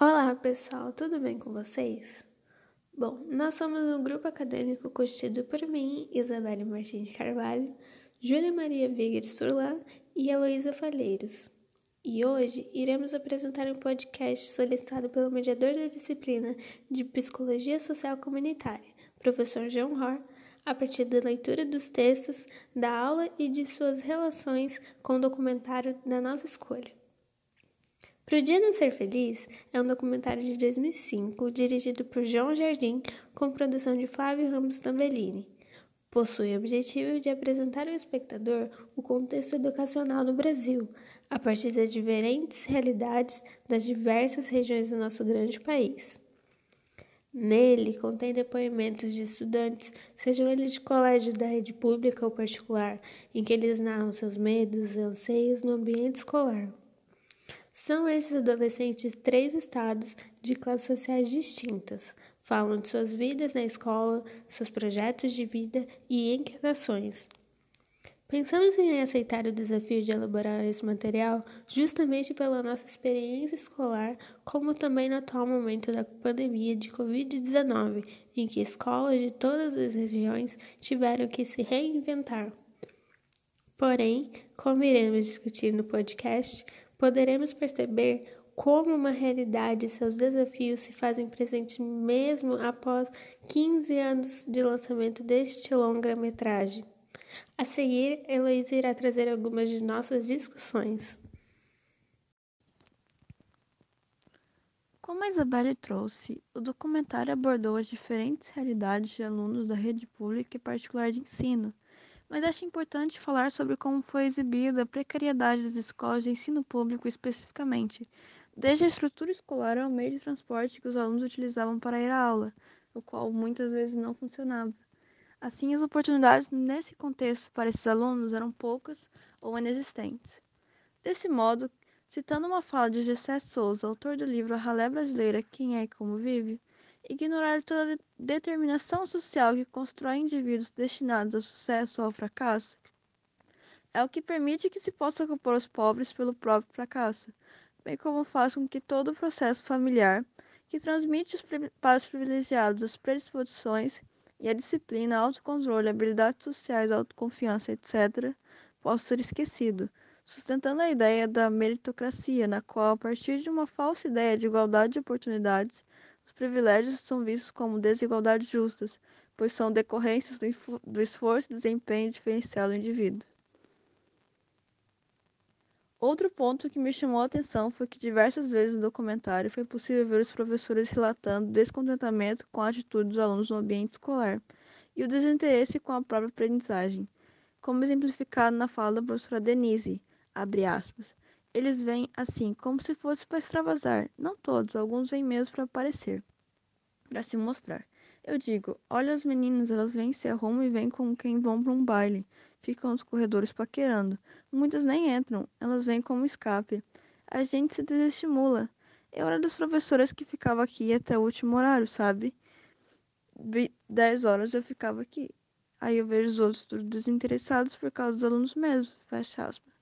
Olá pessoal, tudo bem com vocês? Bom, nós somos um grupo acadêmico constituído por mim, Isabelle Martins Carvalho, Júlia Maria Vigues Furlan e Heloísa Falheiros. E hoje iremos apresentar um podcast solicitado pelo mediador da disciplina de Psicologia Social Comunitária, professor João Hor, a partir da leitura dos textos da aula e de suas relações com o documentário da nossa escolha. Pro Dia Não Ser Feliz é um documentário de 2005 dirigido por João Jardim com produção de Flávio Ramos Tambellini. Possui o objetivo de apresentar ao espectador o contexto educacional no Brasil, a partir das diferentes realidades das diversas regiões do nosso grande país. Nele contém depoimentos de estudantes, sejam eles de colégio da rede pública ou particular, em que eles narram seus medos e anseios no ambiente escolar. São estes adolescentes de três estados de classes sociais distintas. Falam de suas vidas na escola, seus projetos de vida e inquietações. Pensamos em aceitar o desafio de elaborar esse material justamente pela nossa experiência escolar, como também no atual momento da pandemia de Covid-19, em que escolas de todas as regiões tiveram que se reinventar. Porém, como iremos discutir no podcast, poderemos perceber como uma realidade e seus desafios se fazem presentes mesmo após 15 anos de lançamento deste longa-metragem. A seguir, Heloísa irá trazer algumas de nossas discussões. Como a Isabelle trouxe, o documentário abordou as diferentes realidades de alunos da rede pública e particular de ensino, mas acho importante falar sobre como foi exibida a precariedade das escolas de ensino público especificamente, desde a estrutura escolar ao meio de transporte que os alunos utilizavam para ir à aula, o qual muitas vezes não funcionava. Assim, as oportunidades nesse contexto para esses alunos eram poucas ou inexistentes. Desse modo, citando uma fala de Gessé Souza, autor do livro A Ralé Brasileira Quem é e Como Vive, ignorar toda determinação social que constrói indivíduos destinados ao sucesso ou ao fracasso é o que permite que se possa compor os pobres pelo próprio fracasso, bem como faz com que todo o processo familiar, que transmite para os privilegiados as predisposições e a disciplina, autocontrole, habilidades sociais, autoconfiança, etc., possa ser esquecido, sustentando a ideia da meritocracia, na qual, a partir de uma falsa ideia de igualdade de oportunidades, os privilégios são vistos como desigualdades justas, pois são decorrências do, do esforço e desempenho diferencial do indivíduo. Outro ponto que me chamou a atenção foi que diversas vezes no documentário foi possível ver os professores relatando descontentamento com a atitude dos alunos no ambiente escolar e o desinteresse com a própria aprendizagem, como exemplificado na fala da professora Denise, aspas, eles vêm assim, como se fosse para extravasar. Não todos, alguns vêm mesmo para aparecer, para se mostrar. Eu digo, olha as meninas, elas vêm, se arrumam e vêm como quem vão para um baile. Ficam nos corredores paquerando. Muitas nem entram, elas vêm como escape. A gente se desestimula. Eu era das professoras que ficava aqui até o último horário, sabe? Dez horas eu ficava aqui. Aí eu vejo os outros tudo desinteressados por causa dos alunos mesmo, fecha aspas.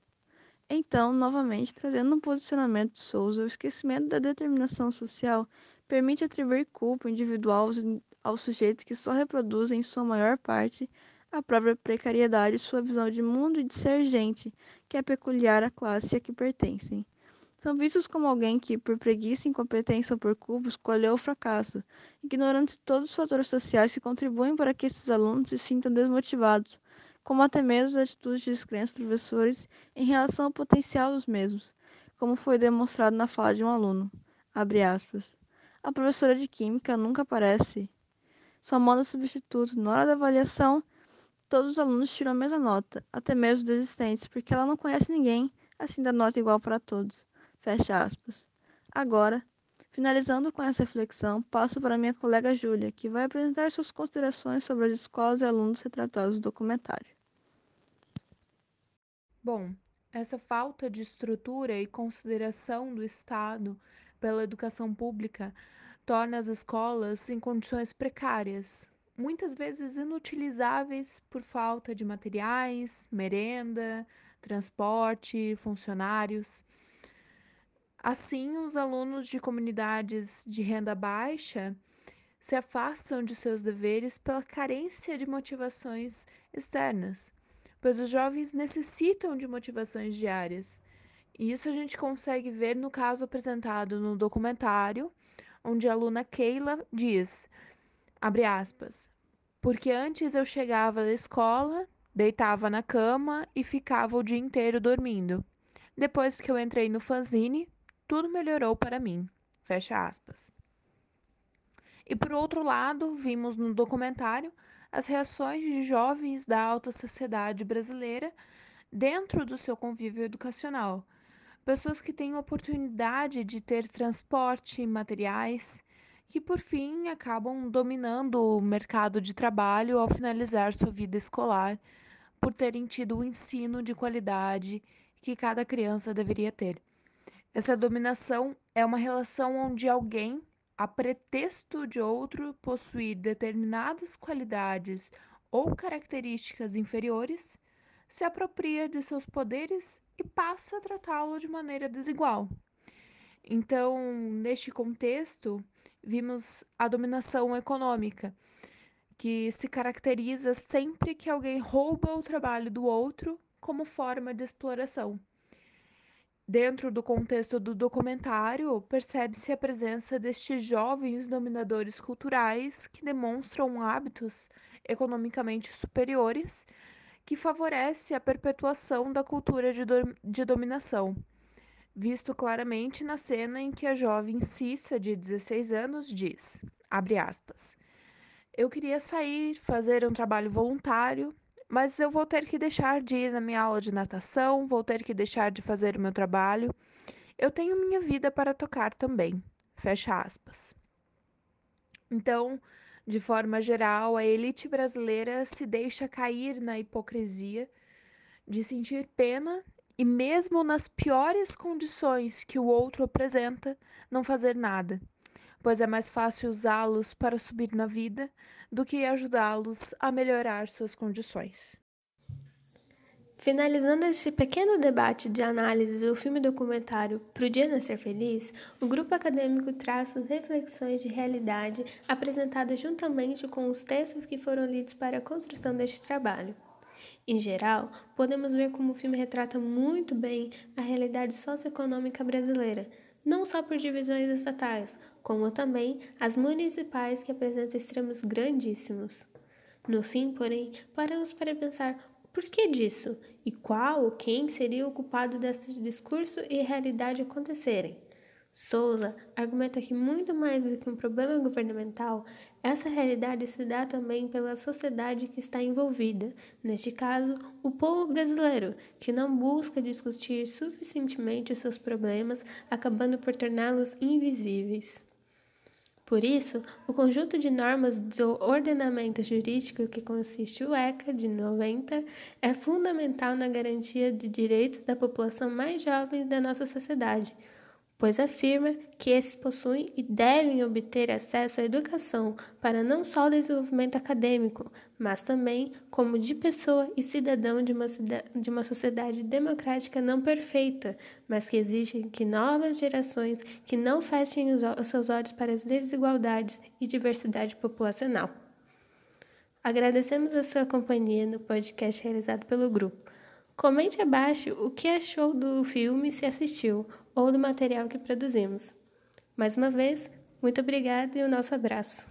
Então, novamente, trazendo um posicionamento de Souza, o esquecimento da determinação social permite atribuir culpa individual aos, aos sujeitos que só reproduzem, em sua maior parte, a própria precariedade sua visão de mundo e de ser gente, que é peculiar à classe a que pertencem. São vistos como alguém que, por preguiça, incompetência ou por culpa, escolheu o fracasso, ignorando todos os fatores sociais que contribuem para que esses alunos se sintam desmotivados, como até mesmo as atitudes de descrença dos professores em relação ao potencial dos mesmos, como foi demonstrado na fala de um aluno. A professora de Química nunca aparece. Só manda substituto. Na hora da avaliação, todos os alunos tiram a mesma nota, até mesmo os desistentes, porque ela não conhece ninguém, assim dá nota igual para todos. Fecha aspas. Agora, finalizando com essa reflexão, passo para minha colega Júlia, que vai apresentar suas considerações sobre as escolas e alunos retratados no documentário. Bom, essa falta de estrutura e consideração do Estado pela educação pública torna as escolas em condições precárias, muitas vezes inutilizáveis por falta de materiais, merenda, transporte, funcionários. Assim, os alunos de comunidades de renda baixa se afastam de seus deveres pela carência de motivações externas, pois os jovens necessitam de motivações diárias. E isso a gente consegue ver no caso apresentado no documentário, onde a aluna Keila diz, abre aspas, porque antes eu chegava da escola, deitava na cama e ficava o dia inteiro dormindo. Depois que eu entrei no fanzine, tudo melhorou para mim. Fecha aspas. E por outro lado, vimos no documentário as reações de jovens da alta sociedade brasileira dentro do seu convívio educacional. Pessoas que têm oportunidade de ter transporte, materiais, que por fim acabam dominando o mercado de trabalho ao finalizar sua vida escolar, por terem tido o ensino de qualidade que cada criança deveria ter. Essa dominação é uma relação onde alguém, a pretexto de outro possuir determinadas qualidades ou características inferiores, se apropria de seus poderes e passa a tratá-lo de maneira desigual. Então, neste contexto, vimos a dominação econômica, que se caracteriza sempre que alguém rouba o trabalho do outro como forma de exploração. Dentro do contexto do documentário, percebe-se a presença destes jovens dominadores culturais que demonstram hábitos economicamente superiores que favorece a perpetuação da cultura de, do de dominação, visto claramente na cena em que a jovem Cissa, de 16 anos, diz, abre aspas, eu queria sair, fazer um trabalho voluntário, mas eu vou ter que deixar de ir na minha aula de natação, vou ter que deixar de fazer o meu trabalho. Eu tenho minha vida para tocar também. Fecha aspas. Então, de forma geral, a elite brasileira se deixa cair na hipocrisia de sentir pena e, mesmo nas piores condições que o outro apresenta, não fazer nada, pois é mais fácil usá-los para subir na vida do que ajudá-los a melhorar suas condições. Finalizando este pequeno debate de análise do filme documentário Pro Dia Nascer Feliz, o grupo acadêmico traz as reflexões de realidade apresentadas juntamente com os textos que foram lidos para a construção deste trabalho. Em geral, podemos ver como o filme retrata muito bem a realidade socioeconômica brasileira, não só por divisões estatais, como também as municipais que apresentam extremos grandíssimos. No fim, porém, paramos para pensar o porquê disso e qual ou quem seria o culpado deste discurso e realidade acontecerem. Souza argumenta que muito mais do que um problema governamental, essa realidade se dá também pela sociedade que está envolvida, neste caso, o povo brasileiro, que não busca discutir suficientemente os seus problemas, acabando por torná-los invisíveis. Por isso, o conjunto de normas do ordenamento jurídico que consiste o ECA de 90 é fundamental na garantia de direitos da população mais jovem da nossa sociedade pois afirma que esses possuem e devem obter acesso à educação para não só o desenvolvimento acadêmico, mas também como de pessoa e cidadão de uma, de uma sociedade democrática não perfeita, mas que exige que novas gerações que não fechem os, os seus olhos para as desigualdades e diversidade populacional. Agradecemos a sua companhia no podcast realizado pelo grupo. Comente abaixo o que achou do filme se assistiu ou do material que produzimos. Mais uma vez, muito obrigada e o nosso abraço.